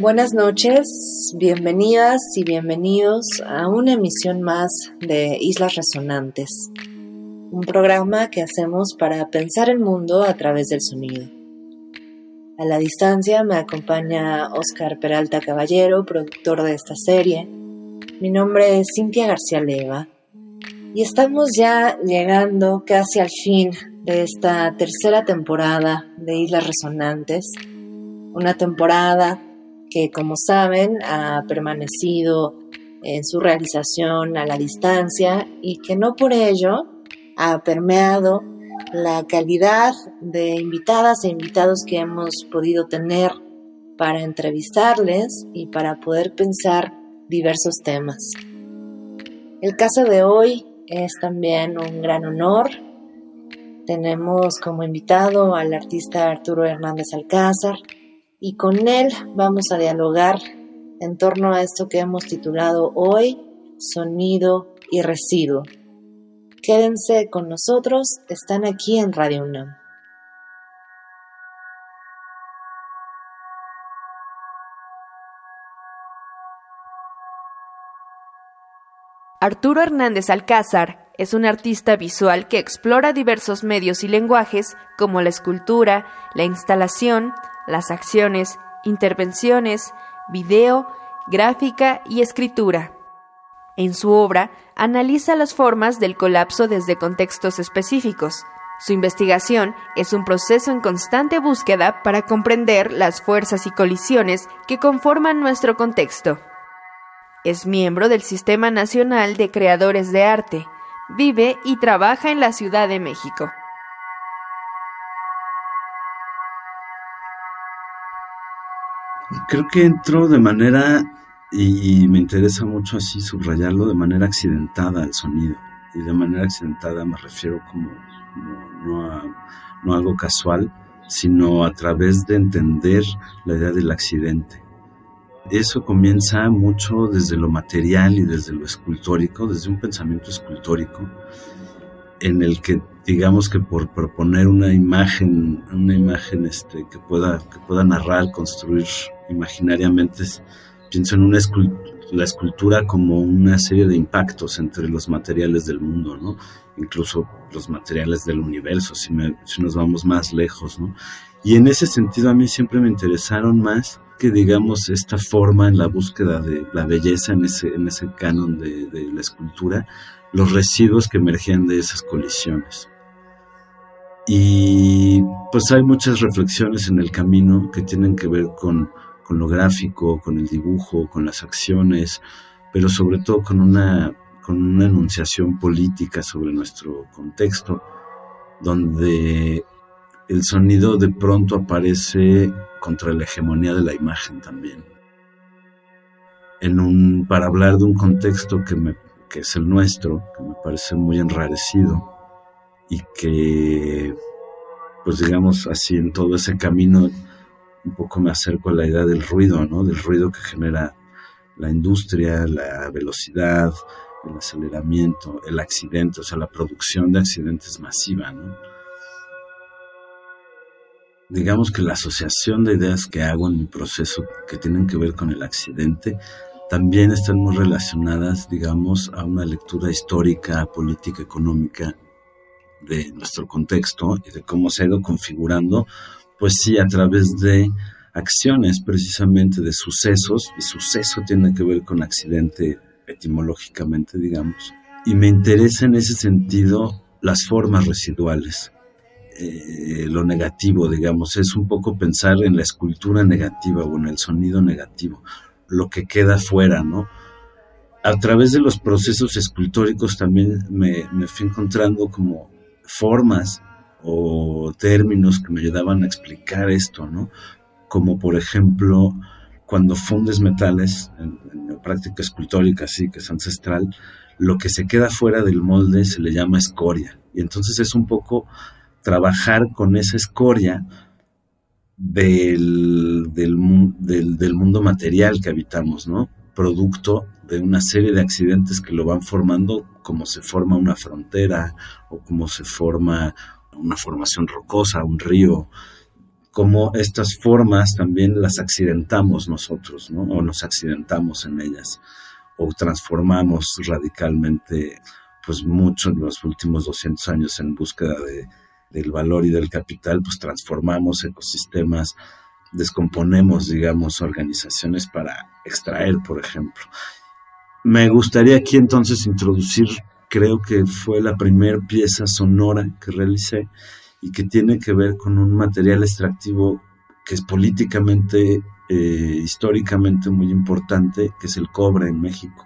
Buenas noches, bienvenidas y bienvenidos a una emisión más de Islas Resonantes, un programa que hacemos para pensar el mundo a través del sonido. A la distancia me acompaña Oscar Peralta Caballero, productor de esta serie. Mi nombre es Cintia García Leva y estamos ya llegando casi al fin de esta tercera temporada de Islas Resonantes, una temporada que como saben ha permanecido en su realización a la distancia y que no por ello ha permeado la calidad de invitadas e invitados que hemos podido tener para entrevistarles y para poder pensar diversos temas. El caso de hoy es también un gran honor. Tenemos como invitado al artista Arturo Hernández Alcázar, y con él vamos a dialogar en torno a esto que hemos titulado hoy Sonido y Residuo. Quédense con nosotros, están aquí en Radio UNAM. Arturo Hernández Alcázar es un artista visual que explora diversos medios y lenguajes como la escultura, la instalación, las acciones, intervenciones, video, gráfica y escritura. En su obra analiza las formas del colapso desde contextos específicos. Su investigación es un proceso en constante búsqueda para comprender las fuerzas y colisiones que conforman nuestro contexto. Es miembro del Sistema Nacional de Creadores de Arte. Vive y trabaja en la Ciudad de México. Creo que entró de manera, y, me interesa mucho así subrayarlo, de manera accidentada al sonido. Y de manera accidentada me refiero como, no, a, no algo casual, sino a través de entender la idea del accidente. Eso comienza mucho desde lo material y desde lo escultórico, desde un pensamiento escultórico, en el que digamos que por proponer una imagen, una imagen este, que, pueda, que pueda narrar, construir imaginariamente, pienso en una la escultura como una serie de impactos entre los materiales del mundo, ¿no? incluso los materiales del universo, si, nos vamos más lejos. ¿no? Y en ese sentido a mí siempre me interesaron más que digamos esta forma en la búsqueda de la belleza en ese, en ese canon de, de la escultura, los residuos que emergían de esas colisiones. Y pues hay muchas reflexiones en el camino que tienen que ver con, con lo gráfico, con el dibujo, con las acciones, pero sobre todo con una, con una enunciación política sobre nuestro contexto, donde el sonido de pronto aparece contra la hegemonía de la imagen también. En un, para hablar de un contexto que, me, que es el nuestro, que me parece muy enrarecido, y que, pues digamos así, en todo ese camino un poco me acerco a la idea del ruido, ¿no? Del ruido que genera la industria, la velocidad, el aceleramiento, el accidente, o sea, la producción de accidentes masiva, ¿no? Digamos que la asociación de ideas que hago en mi proceso que tienen que ver con el accidente también están muy relacionadas, digamos, a una lectura histórica, política, económica de nuestro contexto y de cómo se ha ido configurando, pues sí, a través de acciones precisamente de sucesos, y suceso tiene que ver con accidente etimológicamente, digamos, y me interesa en ese sentido las formas residuales. Eh, lo negativo, digamos, es un poco pensar en la escultura negativa o en el sonido negativo, lo que queda fuera, ¿no? A través de los procesos escultóricos también me, me fui encontrando como formas o términos que me ayudaban a explicar esto, ¿no? Como por ejemplo, cuando fundes metales, en, práctica escultórica, sí, que es ancestral, lo que se queda fuera del molde se le llama escoria. Y entonces es un poco trabajar con esa escoria del, del, mundo material que habitamos, ¿no? Producto de una serie de accidentes que lo van formando, como se forma una frontera o como se forma una formación rocosa, un río, como estas formas también las accidentamos nosotros, ¿no? O nos accidentamos en ellas, o transformamos radicalmente, pues mucho en los últimos 200 años en búsqueda de, del valor y del capital, pues transformamos ecosistemas, descomponemos, digamos, organizaciones para extraer, por ejemplo. Me gustaría aquí entonces introducir, creo que fue la primera pieza sonora que realicé y que tiene que ver con un material extractivo que es políticamente, eh, históricamente muy importante, que es el cobre en México.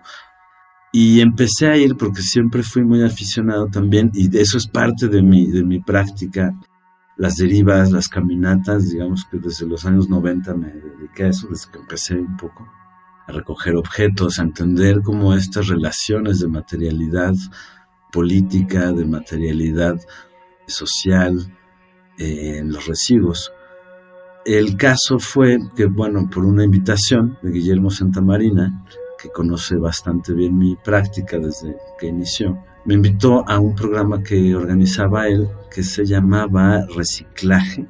Y empecé a ir porque siempre fui muy aficionado también y eso es parte de mi, de mi práctica. Las derivas, las caminatas, digamos que desde los años 90 me dediqué a eso, desde que empecé un poco a recoger objetos, a entender cómo estas relaciones de materialidad política, de materialidad social eh, en los residuos. El caso fue que, bueno, por una invitación de Guillermo Santamarina, que conoce bastante bien mi práctica desde que inició, me invitó a un programa que organizaba él que se llamaba Reciclaje.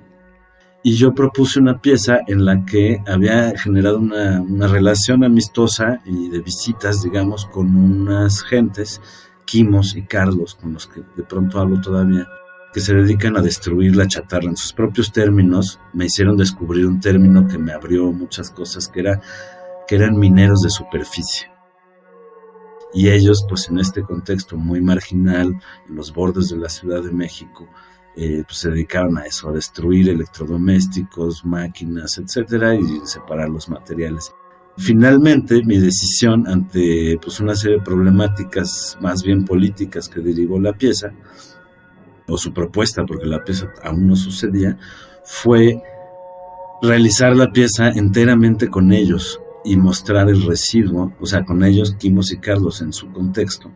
Y yo propuse una pieza en la que había generado una, una relación amistosa y de visitas, digamos, con unas gentes, Quimos y Carlos, con los que de pronto hablo todavía, que se dedican a destruir la chatarra. En sus propios términos, me hicieron descubrir un término que me abrió muchas cosas, que era que eran mineros de superficie. Y ellos, pues en este contexto muy marginal, en los bordes de la Ciudad de México, eh, pues se dedicaron a eso, a destruir electrodomésticos, máquinas, etcétera, y separar los materiales. Finalmente, mi decisión ante pues, una serie de problemáticas más bien políticas que derivó la pieza, o su propuesta, porque la pieza aún no sucedía, fue realizar la pieza enteramente con ellos, y mostrar el residuo, o sea, con ellos, Quimos y Carlos en su contexto,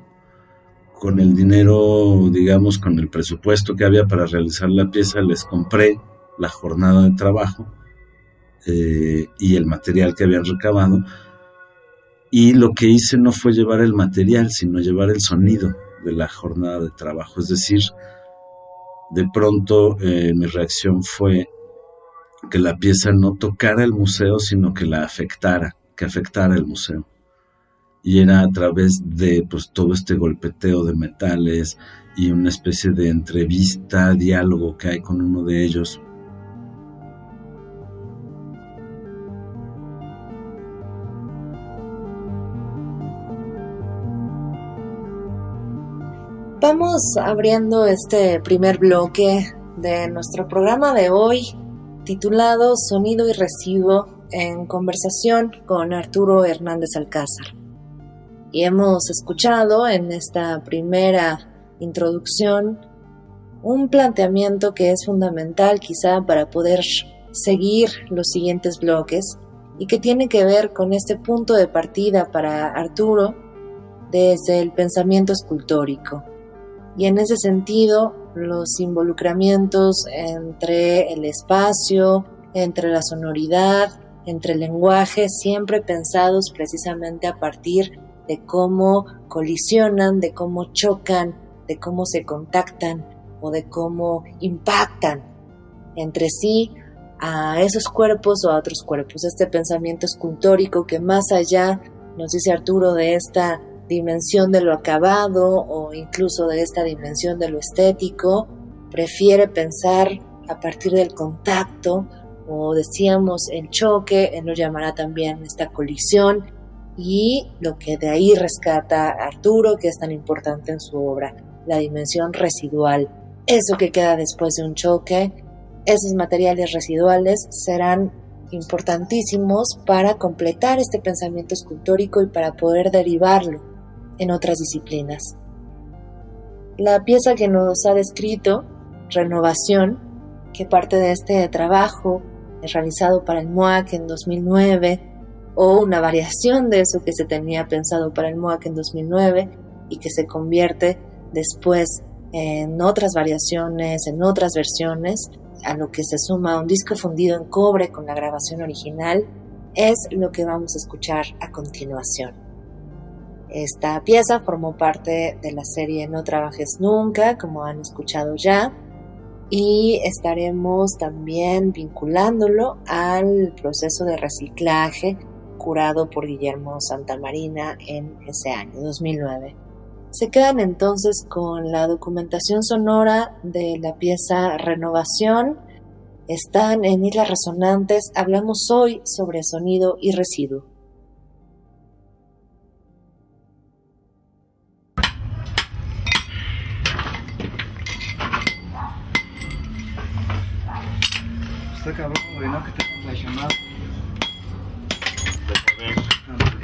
con el dinero, digamos, con el presupuesto que había para realizar la pieza, les compré la jornada de trabajo eh, y el material que habían recabado. Y lo que hice no fue llevar el material, sino llevar el sonido de la jornada de trabajo. Es decir, de pronto eh, mi reacción fue que la pieza no tocara el museo, sino que la afectara que afectara el museo. Y era a través de pues, todo este golpeteo de metales y una especie de entrevista, diálogo que hay con uno de ellos. Vamos abriendo este primer bloque de nuestro programa de hoy titulado Sonido y Residuo en conversación con Arturo Hernández Alcázar. Y hemos escuchado en esta primera introducción un planteamiento que es fundamental quizá para poder seguir los siguientes bloques y que tiene que ver con este punto de partida para Arturo desde el pensamiento escultórico. Y en ese sentido, los involucramientos entre el espacio, entre la sonoridad, entre lenguajes siempre pensados precisamente a partir de cómo colisionan, de cómo chocan, de cómo se contactan o de cómo impactan entre sí a esos cuerpos o a otros cuerpos. Este pensamiento escultórico que más allá, nos dice Arturo, de esta dimensión de lo acabado o incluso de esta dimensión de lo estético, prefiere pensar a partir del contacto o decíamos el choque, él lo llamará también esta colisión y lo que de ahí rescata Arturo, que es tan importante en su obra, la dimensión residual. Eso que queda después de un choque, esos materiales residuales serán importantísimos para completar este pensamiento escultórico y para poder derivarlo en otras disciplinas. La pieza que nos ha descrito, Renovación, que parte de este trabajo realizado para el MOAC en 2009, o una variación de eso que se tenía pensado para el MOAC en 2009 y que se convierte después en otras variaciones, en otras versiones, a lo que se suma un disco fundido en cobre con la grabación original, es lo que vamos a escuchar a continuación. Esta pieza formó parte de la serie No Trabajes Nunca, como han escuchado ya, y estaremos también vinculándolo al proceso de reciclaje curado por Guillermo Santamarina en ese año, 2009. Se quedan entonces con la documentación sonora de la pieza Renovación. Están en Islas Resonantes. Hablamos hoy sobre sonido y residuo. Está cabrón, güey, ¿no? Que te has traicionado. Thank you.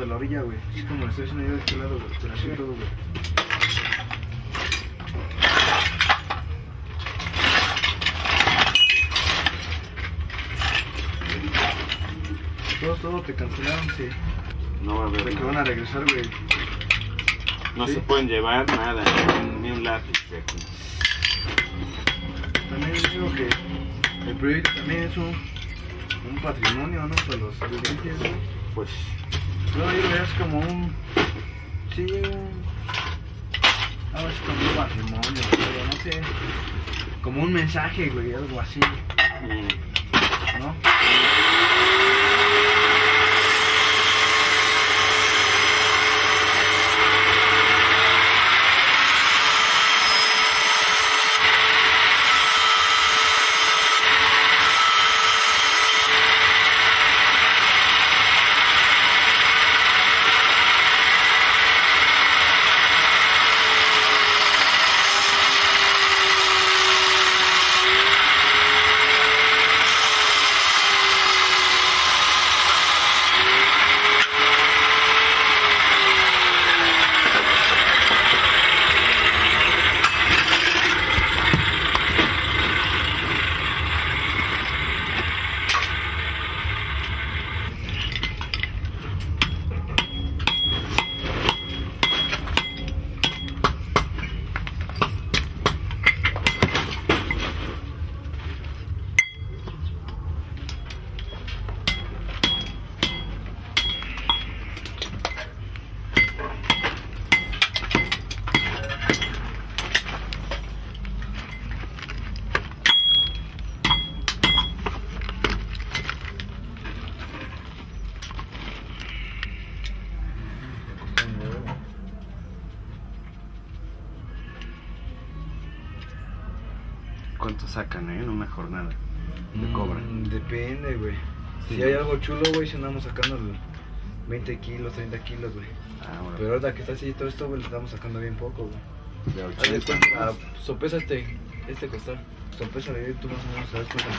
De la orilla, güey. Así como lo estoy haciendo yo de este lado, güey. Pero así todo, güey. Todos, todos te cancelaron, sí. No va a haber. De que van a regresar, güey. No Sí. se pueden llevar nada, ni un lápiz de aquí. También digo que el proyecto también es un, un patrimonio, ¿no? Para los güey. Pues yo lo así como un. Sí, un. Algo como un patrimonio, güey, no sé. Como un mensaje, güey, algo así, mm, ¿no? ¿cuánto sacan eh, en una jornada? De Mm, cobra. Depende, güey. Sí. Si hay algo chulo, güey, si andamos sacando el 20 kilos, 30 kilos, güey. Ahora. Pero ahorita que está así todo esto, güey, le estamos sacando bien poco, güey. de Haz de 80. cuenta, ah, sopesa este, este costal. Sopesa de tú más o menos, ¿sabes cuenta?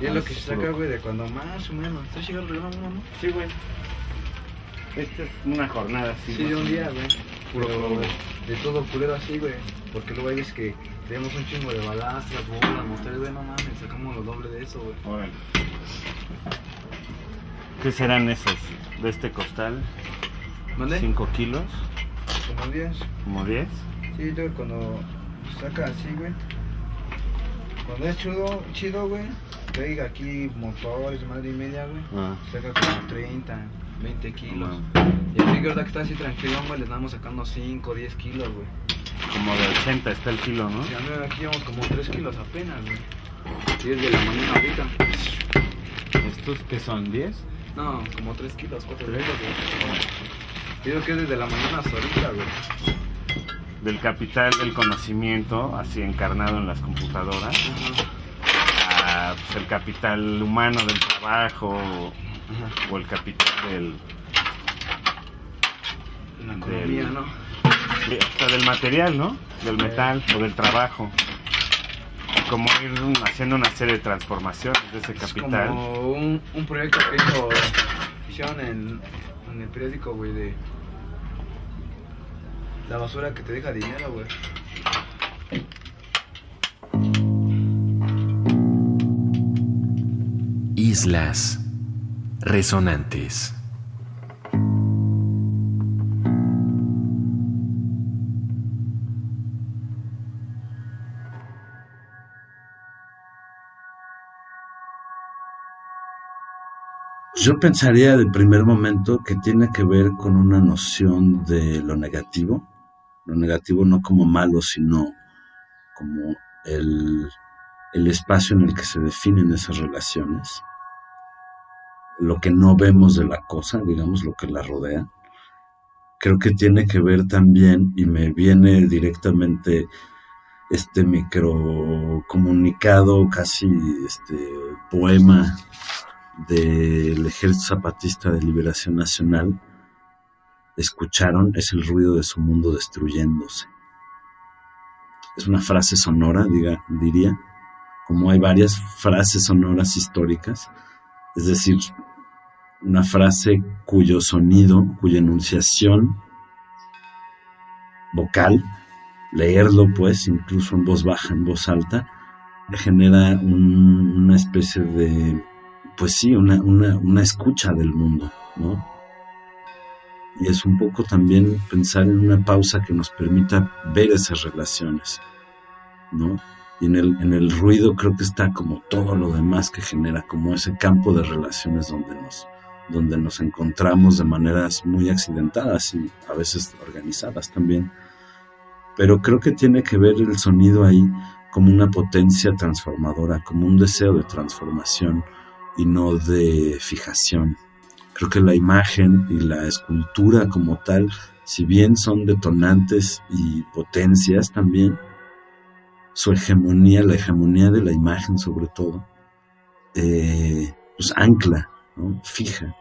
Y es Ah, lo que se saca, güey, de cuando más o menos. ¿Está llegando el reloj, no? Sí, güey. Esta es una jornada así. Sí, de un día, güey. Puro Pero de todo culero así, güey. Porque luego hay veces que tenemos un chingo de balastras, bolas, motores, güey, no mames, sacamos lo doble de eso, güey. Órale. ¿Qué serán esos? De este costal, ¿Mande? 5 kilos, Como 10. como 10. Sí, luego cuando saca así, güey. Cuando es chido, chido, güey. Traiga aquí motores, madre y media, güey. Ah, Saca como 30, 20 kilos. Ah. Y aquí, verdad que está así tranquilón, güey, le estamos sacando 5, 10 kilos, güey. como de 80 está el kilo, ¿no? Si ando aquí llevamos como 3 kilos apenas, güey. 10 de la mañana ahorita. ¿Estos que son 10? No, como 3 kilos, 4 kilos, güey. Digo que es desde la mañana hasta ahorita, güey. Del capital del conocimiento, así encarnado en las computadoras, a pues, el capital humano del trabajo o el capital del, La economía, Del- ¿no? de- hasta del material, ¿no? Del metal o del trabajo. Como ir haciendo una serie de transformaciones de ese Es capital. como un, un proyecto que hizo, hicieron en, en el periódico, güey, de la basura que te deja dinero, güey. Islas resonantes. Yo pensaría de primer momento que tiene que ver con una noción de lo negativo, lo negativo no como malo, sino como el, el espacio en el que se definen esas relaciones, lo que no vemos de la cosa, digamos, lo que la rodea. Creo que tiene que ver también, y me viene directamente este micro comunicado, casi este poema del Ejército Zapatista de Liberación Nacional escucharon es el ruido de su mundo destruyéndose. Es una frase sonora, diría, como hay varias frases sonoras históricas, es decir, una frase cuyo sonido, cuya enunciación vocal, leerlo pues, incluso en voz baja, en voz alta, genera un- una especie de pues sí, una, una, una escucha del mundo, ¿no? Y es un poco también pensar en una pausa que nos permita ver esas relaciones, ¿no? Y en el, en el ruido creo que está como todo lo demás que genera, como ese campo de relaciones donde nos, donde nos encontramos de maneras muy accidentadas y a veces organizadas también. Pero creo que tiene que ver el sonido ahí como una potencia transformadora, como un deseo de transformación y no de fijación. Creo que la imagen y la escultura como tal, si bien son detonantes y potencias también, su hegemonía, la hegemonía de la imagen sobre todo, eh, pues ancla, fija.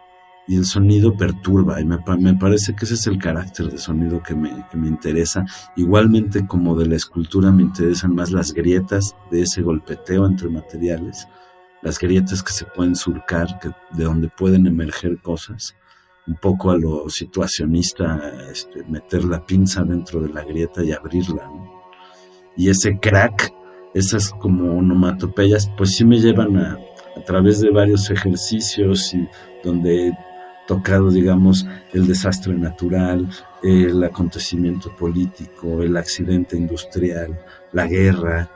Y el sonido perturba, y me, me parece que ese es el carácter de sonido que me, que me interesa. Igualmente como de la escultura me interesan más las grietas de ese golpeteo entre materiales las grietas que se pueden surcar, que, de donde pueden emerger cosas, un poco a lo situacionista, este, meter la pinza dentro de la grieta y abrirla. Y ese crack, esas como onomatopeyas, pues sí me llevan a, a través de varios ejercicios donde he tocado, digamos, el desastre natural, el acontecimiento político, el accidente industrial, la guerra,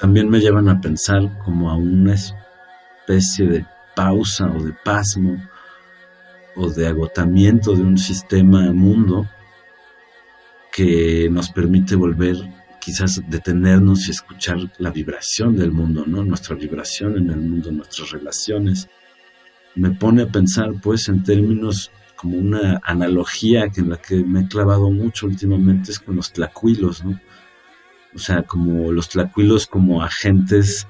también me llevan a pensar como a una especie de pausa o de pasmo o de agotamiento de un sistema mundo que nos permite volver quizás detenernos y escuchar la vibración del mundo, ¿no? Nuestra vibración en el mundo, nuestras relaciones. Me pone a pensar pues en términos como una analogía que en la que me he clavado mucho últimamente es con los tlacuilos, ¿no? O sea, como los tlacuilos como agentes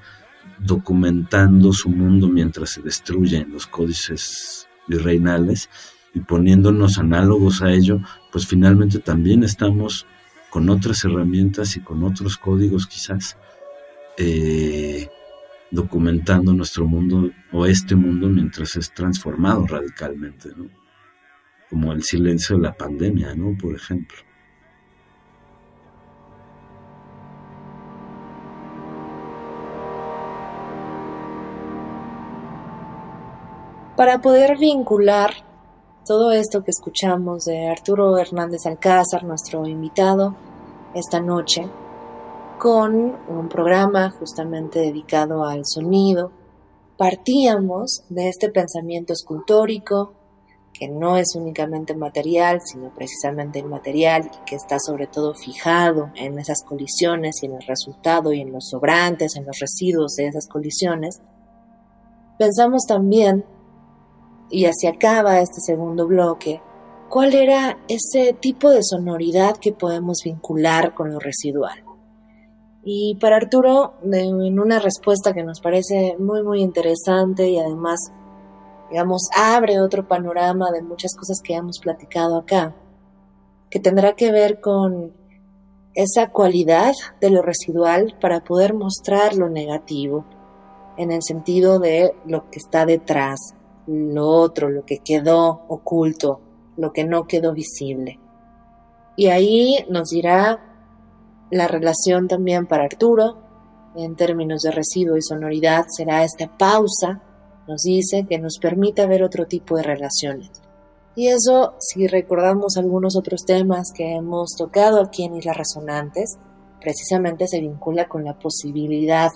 documentando su mundo mientras se destruyen los códices virreinales y poniéndonos análogos a ello, pues finalmente también estamos con otras herramientas y con otros códigos quizás eh, documentando nuestro mundo o este mundo mientras es transformado radicalmente, ¿no? Como el silencio de la pandemia, ¿no? Por ejemplo. Para poder vincular todo esto que escuchamos de Arturo Hernández Alcázar, nuestro invitado esta noche, con un programa justamente dedicado al sonido, partíamos de este pensamiento escultórico que no es únicamente material, sino precisamente inmaterial y que está sobre todo fijado en esas colisiones y en el resultado y en los sobrantes, en los residuos de esas colisiones. Pensamos también y así acaba este segundo bloque, cuál era ese tipo de sonoridad que podemos vincular con lo residual. Y para Arturo, en una respuesta que nos parece muy, muy interesante y además, digamos, abre otro panorama de muchas cosas que hemos platicado acá, que tendrá que ver con esa cualidad de lo residual para poder mostrar lo negativo, en el sentido de lo que está detrás, lo otro, lo que quedó oculto, lo que no quedó visible. Y ahí nos dirá la relación también para Arturo, en términos de residuo y sonoridad, será esta pausa, nos dice, que nos permita ver otro tipo de relaciones. Y eso, si recordamos algunos otros temas que hemos tocado aquí en Islas Resonantes, precisamente se vincula con la posibilidad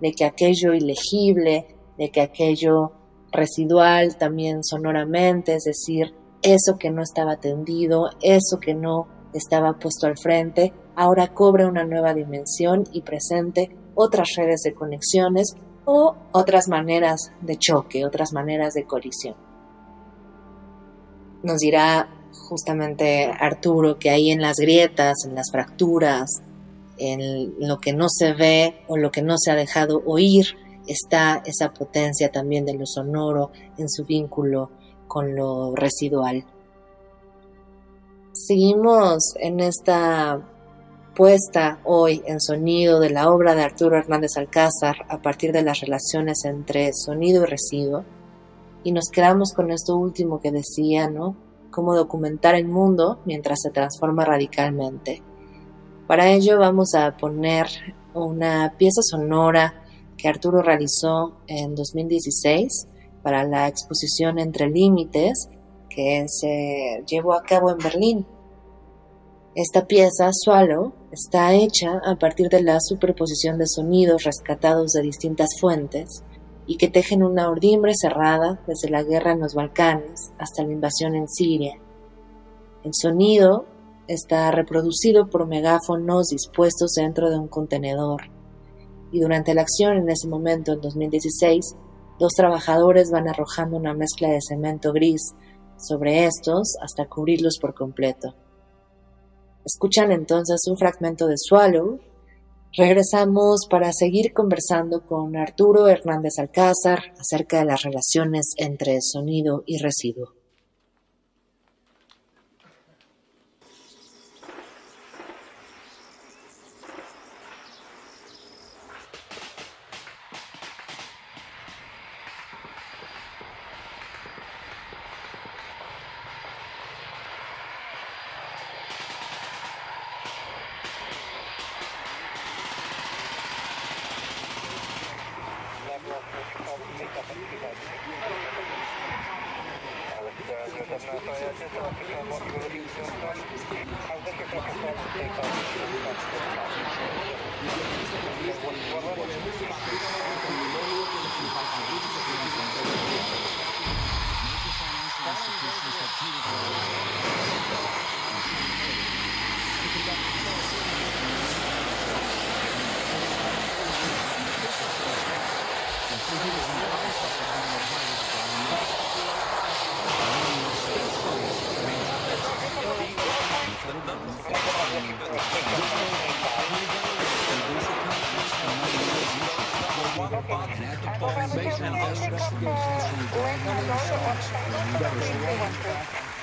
de que aquello ilegible, de que aquello residual también sonoramente, es decir, eso que no estaba atendido, eso que no estaba puesto al frente, ahora cobra una nueva dimensión y presente otras redes de conexiones o otras maneras de choque, otras maneras de colisión. Nos dirá justamente Arturo que ahí en las grietas, en las fracturas, en lo que no se ve o lo que no se ha dejado oír, está esa potencia también de lo sonoro en su vínculo con lo residual. Seguimos en esta puesta hoy en sonido de la obra de Arturo Hernández Alcázar a partir de las relaciones entre sonido y residuo. Y nos quedamos con esto último que decía, ¿no? Cómo documentar el mundo mientras se transforma radicalmente. Para ello vamos a poner una pieza sonora que Arturo realizó en 2016 para la exposición Entre Límites que se llevó a cabo en Berlín. Esta pieza, Swallow, está hecha a partir de la superposición de sonidos rescatados de distintas fuentes y que tejen una urdimbre cerrada desde la guerra en los Balcanes hasta la invasión en Siria. El sonido está reproducido por megáfonos dispuestos dentro de un contenedor y durante la acción en ese momento, en 2016, dos trabajadores van arrojando una mezcla de cemento gris sobre estos hasta cubrirlos por completo. Escuchan entonces un fragmento de Swallow. Regresamos para seguir conversando con Arturo Hernández Alcázar acerca de las relaciones entre sonido y residuo. institutions have treated and of space and us, rescuing sensory, and.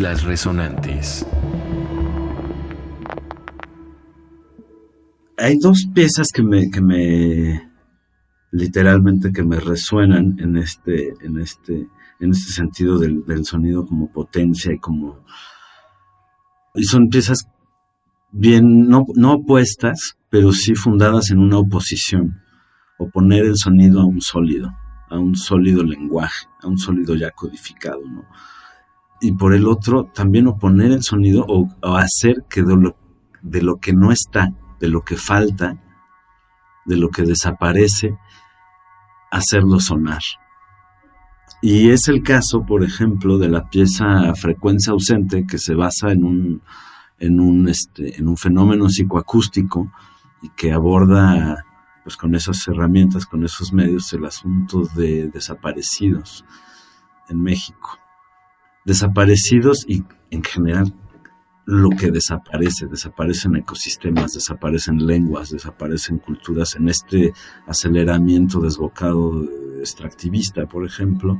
Islas Resonantes. Hay dos piezas que me, que me literalmente que me resuenan en este, en este, en este sentido del, sonido como potencia y como y son piezas bien no, no opuestas, pero sí fundadas en una oposición, oponer el sonido a un sólido, a un sólido lenguaje, a un sólido ya codificado, ¿no? Y por el otro, también oponer el sonido o, hacer que de lo, de lo que no está, de lo que falta, de lo que desaparece, hacerlo sonar. Y es el caso, por ejemplo, de la pieza Frecuencia ausente, que se basa en un, en un, este, en un fenómeno psicoacústico y que aborda, pues con esas herramientas, con esos medios, el asunto de desaparecidos en México. Desaparecidos y en general lo que desaparece, desaparecen ecosistemas, desaparecen lenguas, desaparecen culturas en este aceleramiento desbocado extractivista, por ejemplo,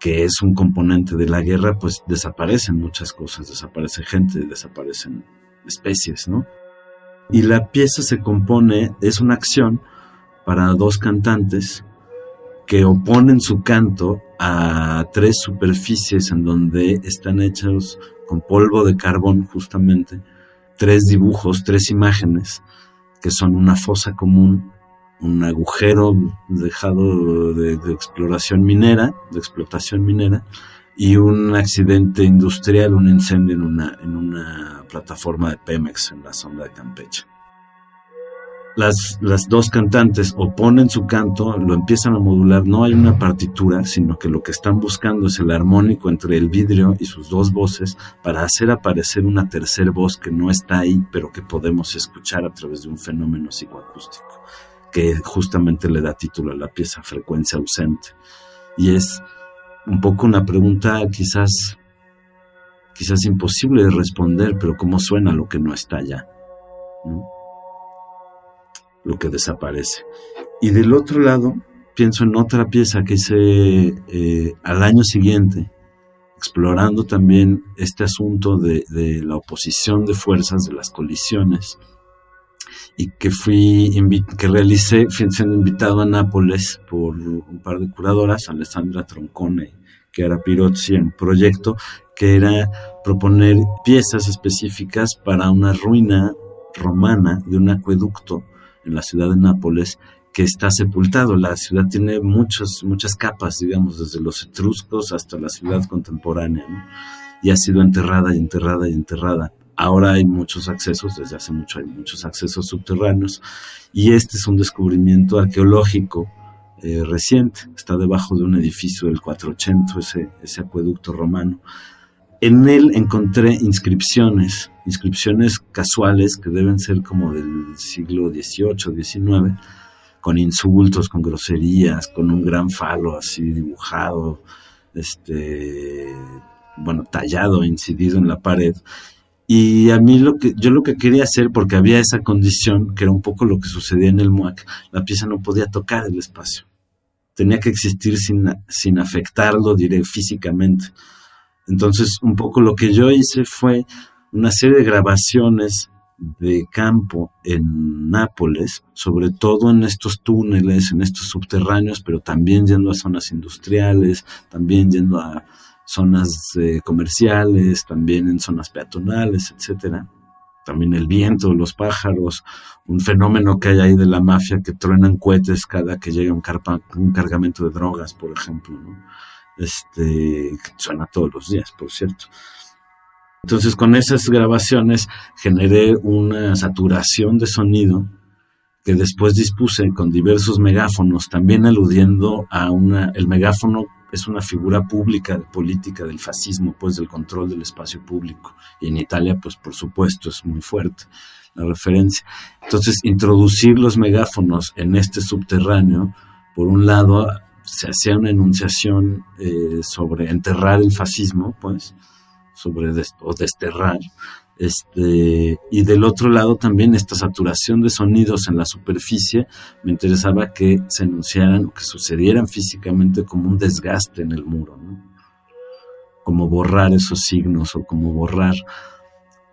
que es un componente de la guerra, pues desaparecen muchas cosas, desaparece gente, desaparecen especies, ¿no? Y la pieza se compone, es una acción para dos cantantes que oponen su canto a tres superficies en donde están hechos con polvo de carbón justamente, tres dibujos, tres imágenes, que son una fosa común, un agujero dejado de, de, exploración minera, de explotación minera, y un accidente industrial, un incendio en una, en una plataforma de Pemex en la zona de Campeche las, las dos cantantes oponen su canto, lo empiezan a modular, no hay una partitura, sino que lo que están buscando es el armónico entre el vidrio y sus dos voces para hacer aparecer una tercera voz que no está ahí, pero que podemos escuchar a través de un fenómeno psicoacústico, que justamente le da título a la pieza Frecuencia ausente. Y es un poco una pregunta quizás, quizás imposible de responder, pero cómo suena lo que no está allá. ¿no? Lo que desaparece. Y del otro lado, pienso en otra pieza que hice eh, al año siguiente, explorando también este asunto de, la oposición de fuerzas, de las colisiones, y que fui, que realicé, siendo invitado a Nápoles por un par de curadoras, Alessandra Troncone, que era Pirozzi, en un proyecto que era proponer piezas específicas para una ruina romana de un acueducto en la ciudad de Nápoles que está sepultado. La ciudad tiene muchas, muchas capas, digamos, desde los etruscos hasta la ciudad contemporánea, ¿no? y ha sido enterrada y enterrada y enterrada. Ahora hay muchos accesos, desde hace mucho hay muchos accesos subterráneos, y este es un descubrimiento arqueológico eh, reciente. Está debajo de un edificio del 480, ese, ese acueducto romano. En él encontré inscripciones, inscripciones casuales que deben ser como del siglo XVIII, XIX, con insultos, con groserías, con un gran falo así dibujado, este, bueno, tallado, incidido en la pared. Y a mí lo que, yo lo que quería hacer, porque había esa condición, que era un poco lo que sucedía en el MUAC, la pieza no podía tocar el espacio. Tenía que existir sin, sin afectarlo diré, físicamente. Entonces, un poco lo que yo hice fue una serie de grabaciones de campo en Nápoles, sobre todo en estos túneles, en estos subterráneos, pero también yendo a zonas industriales, también yendo a zonas eh, comerciales, también en zonas peatonales, etcétera. También el viento, los pájaros, un fenómeno que hay ahí de la mafia que truenan cohetes cada que llega un, carpa, un cargamento de drogas, por ejemplo. ¿no? Este, suena todos los días, por cierto. Entonces con esas grabaciones generé una saturación de sonido que después dispuse con diversos megáfonos, también aludiendo a una, el megáfono es una figura pública política del fascismo, pues del control del espacio público. Y en Italia, pues por supuesto, es muy fuerte la referencia. Entonces, introducir los megáfonos en este subterráneo, por un lado, se hacía una enunciación eh, sobre enterrar el fascismo, pues, sobre o desterrar, este, y del otro lado también esta saturación de sonidos en la superficie, me interesaba que se enunciaran, que sucedieran físicamente como un desgaste en el muro, ¿no? como borrar esos signos o como borrar,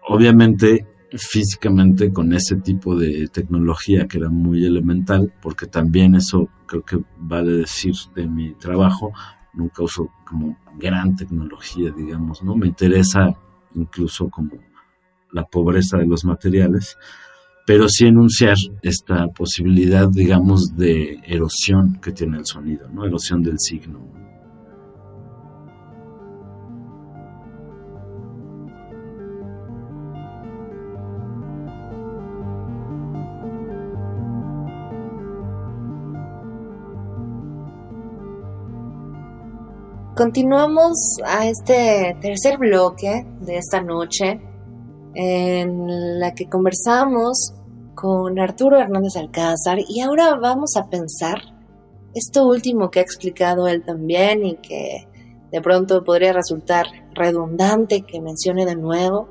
obviamente físicamente con ese tipo de tecnología que era muy elemental, porque también eso creo que vale decir de mi trabajo, nunca uso como gran tecnología, digamos, ¿no? Me interesa incluso como la pobreza de los materiales, pero sí enunciar esta posibilidad, digamos, de erosión que tiene el sonido, ¿no? Erosión del signo. Continuamos a este tercer bloque de esta noche en la que conversamos con Arturo Hernández Alcázar y ahora vamos a pensar esto último que ha explicado él también y que de pronto podría resultar redundante que mencione de nuevo,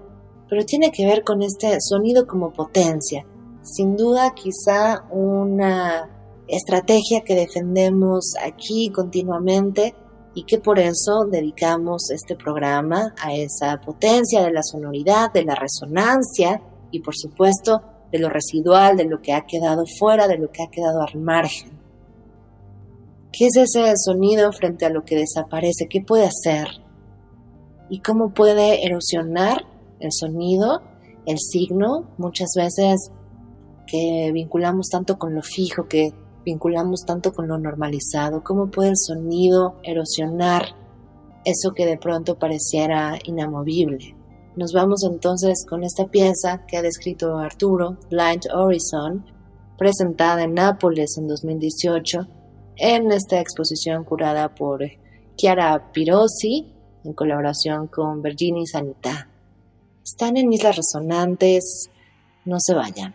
pero tiene que ver con este sonido como potencia. Sin duda quizá una estrategia que defendemos aquí continuamente y que por eso dedicamos este programa a esa potencia de la sonoridad, de la resonancia y por supuesto de lo residual, de lo que ha quedado fuera, de lo que ha quedado al margen. ¿Qué es ese sonido frente a lo que desaparece? ¿Qué puede hacer? ¿Y cómo puede erosionar el sonido, el signo? Muchas veces que vinculamos tanto con lo fijo, que vinculamos tanto con lo normalizado, cómo puede el sonido erosionar eso que de pronto pareciera inamovible. Nos vamos entonces con esta pieza que ha descrito Arturo, Blind Horizon, presentada en Nápoles en 2018 en esta exposición curada por Chiara Pirozzi en colaboración con Virginie Sanita. Están en Islas Resonantes, no se vayan.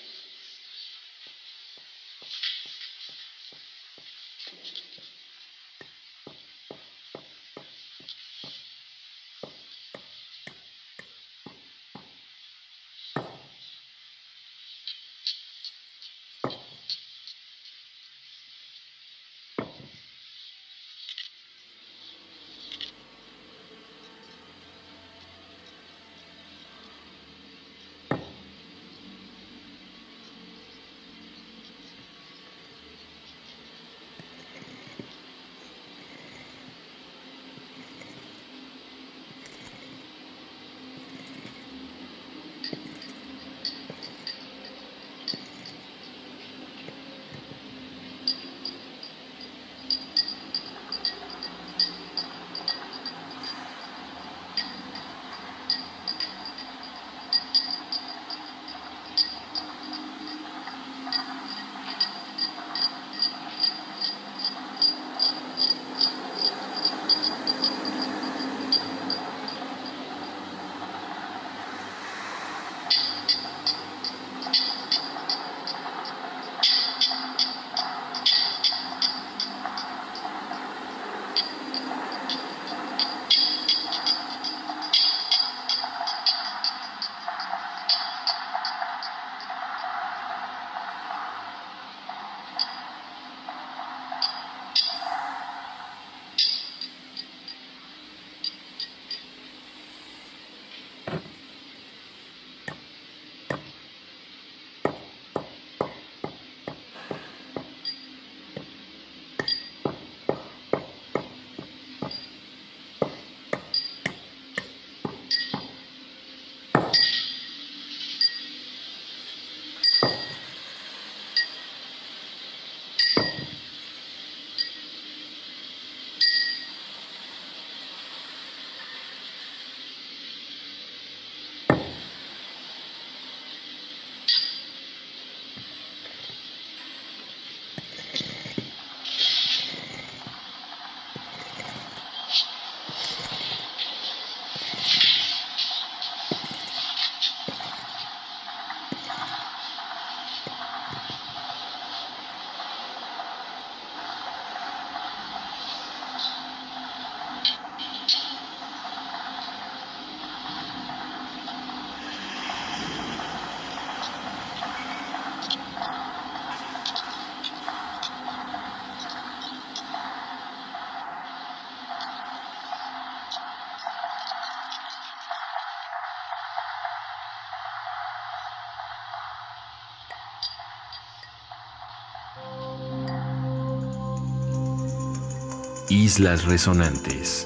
Islas Resonantes.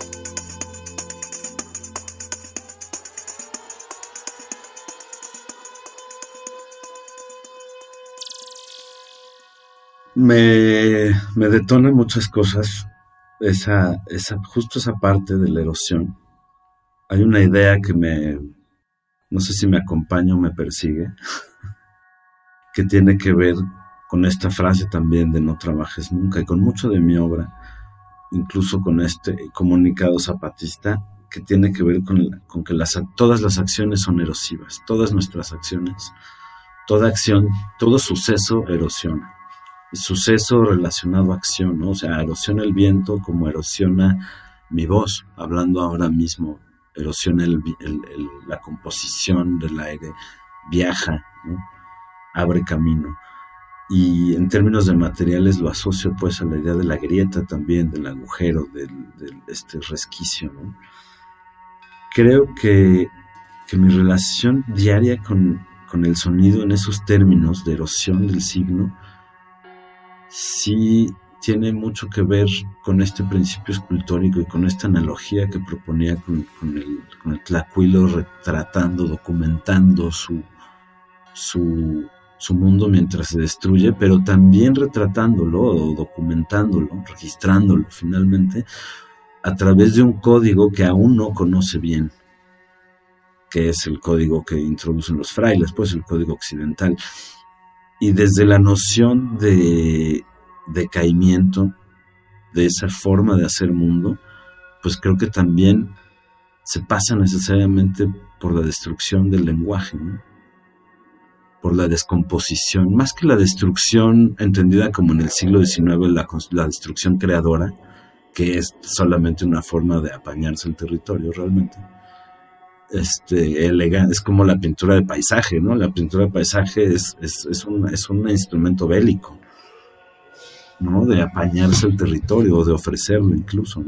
Me, me detona muchas cosas esa, esa, justo esa parte de la erosión. Hay una idea que me, no sé si me acompaña o me persigue, que tiene que ver con esta frase también de no trabajes nunca y con mucho de mi obra, incluso con este comunicado zapatista que tiene que ver con, con que las, todas las acciones son erosivas, todas nuestras acciones, toda acción, todo suceso erosiona suceso relacionado a acción. O sea, erosiona el viento como erosiona mi voz, hablando ahora mismo, erosiona la composición del aire, viaja, abre camino. Y en términos de materiales lo asocio pues a la idea de la grieta también, del agujero, del, este resquicio. ¿no? Creo que, que, mi relación diaria con, con el sonido en esos términos de erosión del signo sí tiene mucho que ver con este principio escultórico y con esta analogía que proponía con, el, con tlacuilo retratando, documentando su, su, mundo mientras se destruye, pero también retratándolo o documentándolo, registrándolo finalmente a través de un código que aún no conoce bien, que es el código que introducen los frailes, pues el código occidental. Y desde la noción de decaimiento de esa forma de hacer mundo, pues creo que también se pasa necesariamente por la destrucción del lenguaje, por la descomposición, más que la destrucción entendida como en el siglo XIX, la, destrucción creadora, que es solamente una forma de apañarse el territorio realmente este, es como la pintura de paisaje, ¿no? La pintura de paisaje es, es, un, es un instrumento bélico, ¿no? De apañarse el territorio o de ofrecerlo incluso,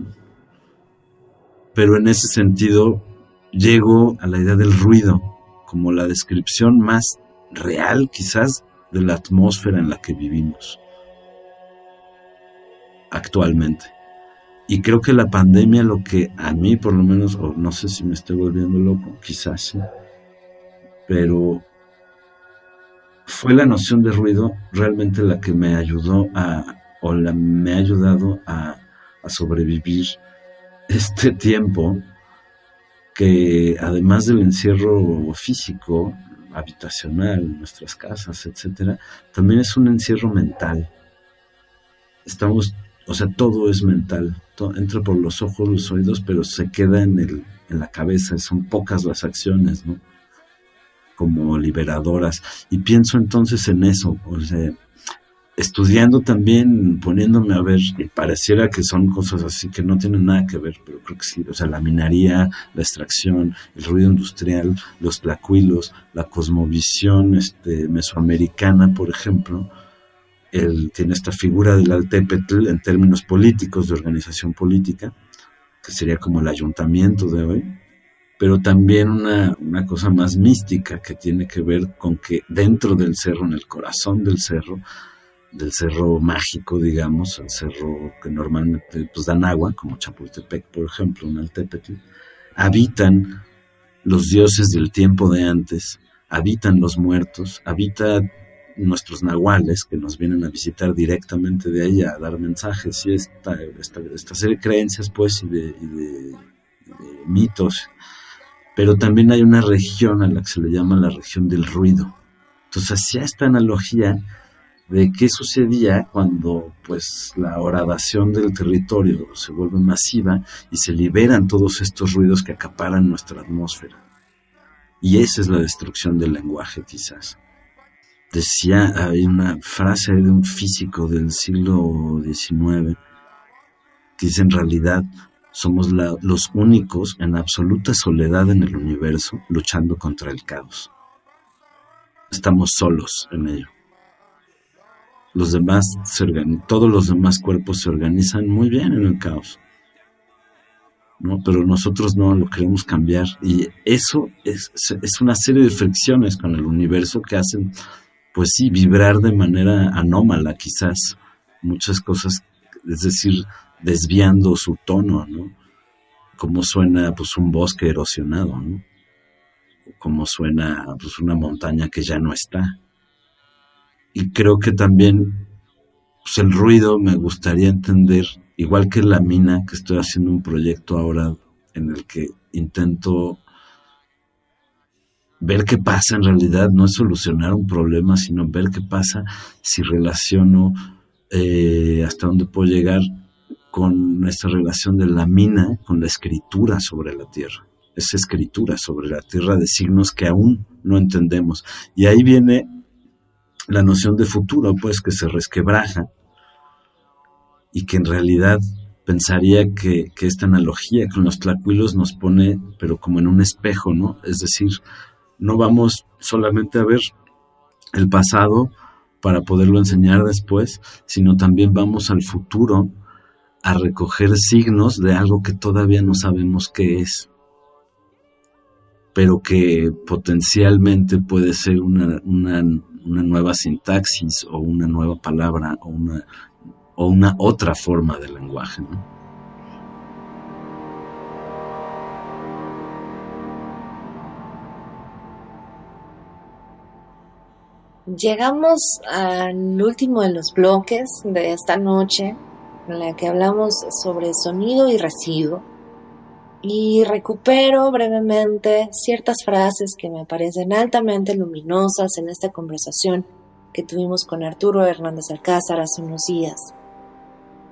Pero en ese sentido llego a la idea del ruido como la descripción más real quizás de la atmósfera en la que vivimos actualmente. Y creo que la pandemia lo que a mí por lo menos, o no sé si me estoy volviendo loco, quizás sí, pero fue la noción de ruido realmente la que me ayudó a, o la, me ha ayudado a, a sobrevivir este tiempo que además del encierro físico, habitacional, nuestras casas, etcétera, también es un encierro mental. Estamos o sea, todo es mental, entra por los ojos, los oídos, pero se queda en, el, en la cabeza, son pocas las acciones, ¿no? Como liberadoras. Y pienso entonces en eso, o sea, estudiando también, poniéndome a ver, y pareciera que son cosas así que no tienen nada que ver, pero creo que sí, o sea, la minería, la extracción, el ruido industrial, los tlacuilos, la cosmovisión este, mesoamericana, por ejemplo, él tiene esta figura del Altepetl en términos políticos, de organización política, que sería como el ayuntamiento de hoy, pero también una, una, cosa más mística que tiene que ver con que dentro del cerro, en el corazón del cerro, del cerro mágico, digamos, el cerro que normalmente pues, dan agua, como Chapultepec, por ejemplo, en Altepetl, habitan los dioses del tiempo de antes, habitan los muertos, habita nuestros nahuales que nos vienen a visitar directamente de ahí a dar mensajes y esta, esta, serie de creencias pues y de, mitos. Pero también hay una región a la que se le llama la región del ruido. Entonces hacía esta analogía de qué sucedía cuando pues la horadación del territorio se vuelve masiva y se liberan todos estos ruidos que acaparan nuestra atmósfera. Y esa es la destrucción del lenguaje quizás decía, hay una frase de un físico del siglo XIX que dice en realidad somos los únicos en absoluta soledad en el universo luchando contra el caos. Estamos solos en ello. Los demás todos los demás cuerpos se organizan muy bien en el caos. ¿no? Pero nosotros no lo queremos cambiar. Y eso es, es una serie de fricciones con el universo que hacen pues sí, vibrar de manera anómala quizás muchas cosas, es decir, desviando su tono, ¿no? Cómo suena pues un bosque erosionado, ¿no? Cómo suena pues una montaña que ya no está. Y creo que también pues el ruido me gustaría entender, igual que la mina, que estoy haciendo un proyecto ahora en el que intento ver qué pasa en realidad, no es solucionar un problema, sino ver qué pasa si relaciono eh, hasta dónde puedo llegar con esta relación de la mina con la escritura sobre la tierra. Esa escritura sobre la tierra de signos que aún no entendemos. Y ahí viene la noción de futuro, pues que se resquebraja y que en realidad pensaría que, esta analogía con los tlacuilos nos pone, pero como en un espejo, ¿no? Es decir, no vamos solamente a ver el pasado para poderlo enseñar después, sino también vamos al futuro a recoger signos de algo que todavía no sabemos qué es, pero que potencialmente puede ser una, una, una nueva sintaxis o una nueva palabra o una, o una otra forma de lenguaje. Llegamos al último de los bloques de esta noche, en la que hablamos sobre sonido y residuo, y recupero brevemente ciertas frases que me parecen altamente luminosas en esta conversación que tuvimos con Arturo Hernández Alcázar hace unos días.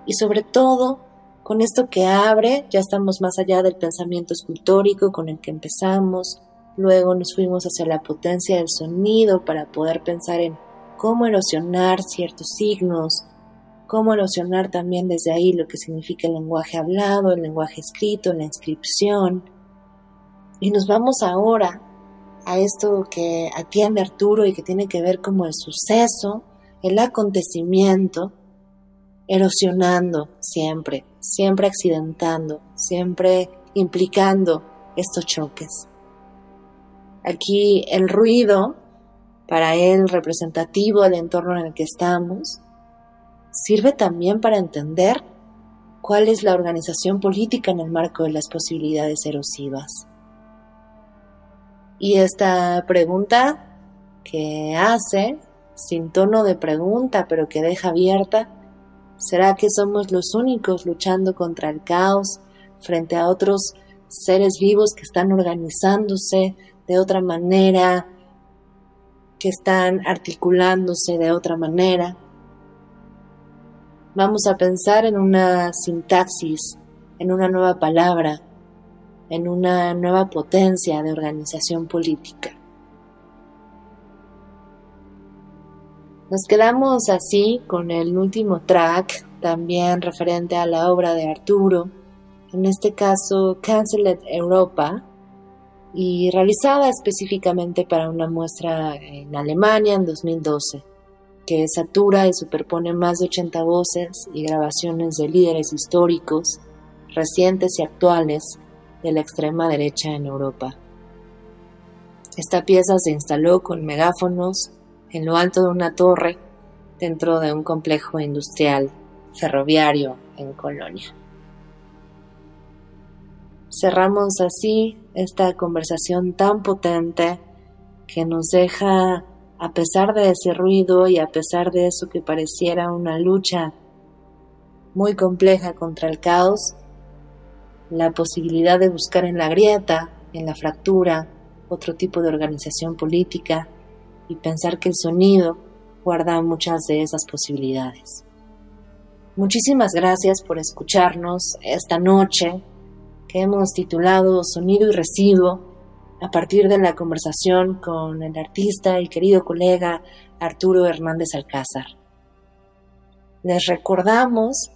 Y sobre todo, con esto que abre, ya estamos más allá del pensamiento escultórico con el que empezamos, Luego nos fuimos hacia la potencia del sonido para poder pensar en cómo erosionar ciertos signos, cómo erosionar también desde ahí lo que significa el lenguaje hablado, el lenguaje escrito, la inscripción. Y nos vamos ahora a esto que atiende Arturo y que tiene que ver como el suceso, el acontecimiento, erosionando siempre, siempre accidentando, siempre implicando estos choques. Aquí el ruido, para él representativo del entorno en el que estamos, sirve también para entender cuál es la organización política en el marco de las posibilidades erosivas. Y esta pregunta que hace, sin tono de pregunta, pero que deja abierta, ¿será que somos los únicos luchando contra el caos frente a otros seres vivos que están organizándose de otra manera, que están articulándose de otra manera. Vamos a pensar en una sintaxis, en una nueva palabra, en una nueva potencia de organización política. Nos quedamos así con el último track, también referente a la obra de Arturo, en este caso Cancelled Europa, y realizada específicamente para una muestra en Alemania en 2012, que satura y superpone más de 80 voces y grabaciones de líderes históricos, recientes y actuales de la extrema derecha en Europa. Esta pieza se instaló con megáfonos en lo alto de una torre dentro de un complejo industrial ferroviario en Colonia. Cerramos así esta conversación tan potente que nos deja, a pesar de ese ruido y a pesar de eso que pareciera una lucha muy compleja contra el caos, la posibilidad de buscar en la grieta, en la fractura, otro tipo de organización política y pensar que el sonido guarda muchas de esas posibilidades. Muchísimas gracias por escucharnos esta noche hemos titulado Sonido y Residuo a partir de la conversación con el artista y querido colega Arturo Hernández Alcázar. Les recordamos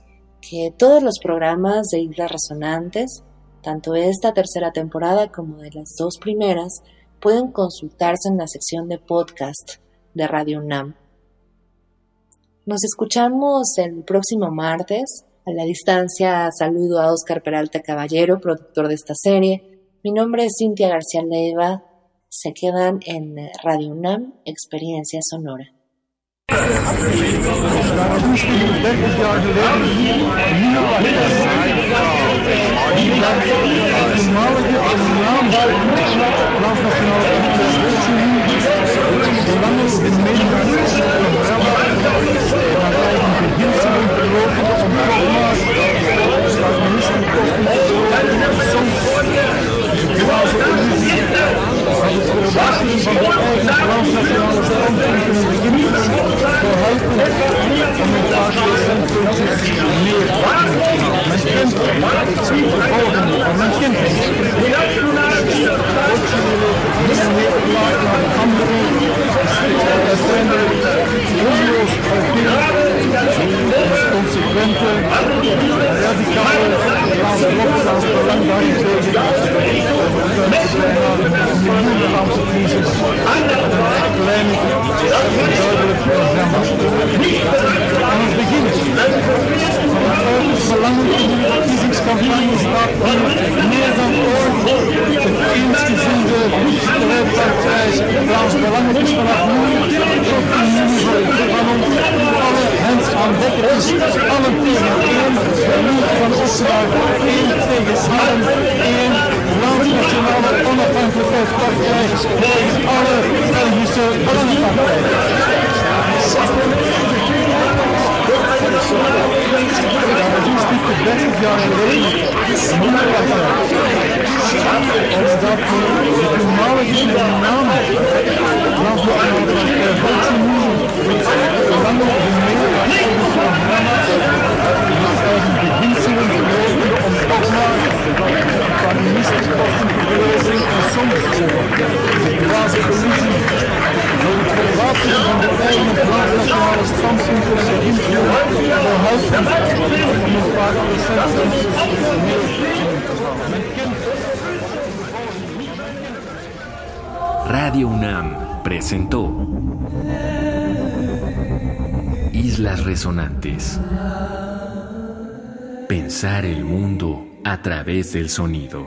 que todos los programas de Islas Resonantes, tanto esta tercera temporada como de las dos primeras, pueden consultarse en la sección de podcast de Radio UNAM. Nos escuchamos el próximo martes a la distancia saludo a Oscar Peralta Caballero, productor de esta serie. Mi nombre es Cintia García Leiva. Se quedan en Radio UNAM, Experiencia Sonora. Verwachting van de eigen landnationale standpunten niet geholpen om een paar standpunten meer waar te nemen. Mijn kinderen, zie vervolgen die mijn kinderen. Ook zullen we niet meer laten naar anderen. Dat zijn de hoeveelheid radicale. crisis De kleinlijk, duidelijk. En het begint. Van ouders belangen van de verkiezingscampagne staat meer dan ooit de eensgezinde strijdpartij Vlaams Belang is vanaf nu tot in ieder aan Dekker is allen tegen 1, Luc van Ossenbouw 1 tegen Smalm 1, Vlaams Nationale Onafhankelijkheidspartij tegen alle Belgische belangenpartijen. Dit is de 30 jaar geleden niet partij. Omdat de toenmalige naam van de Belgische de langer vermeerderd Radio UNAM presentó Islas Resonantes. Pensar el mundo a través del sonido.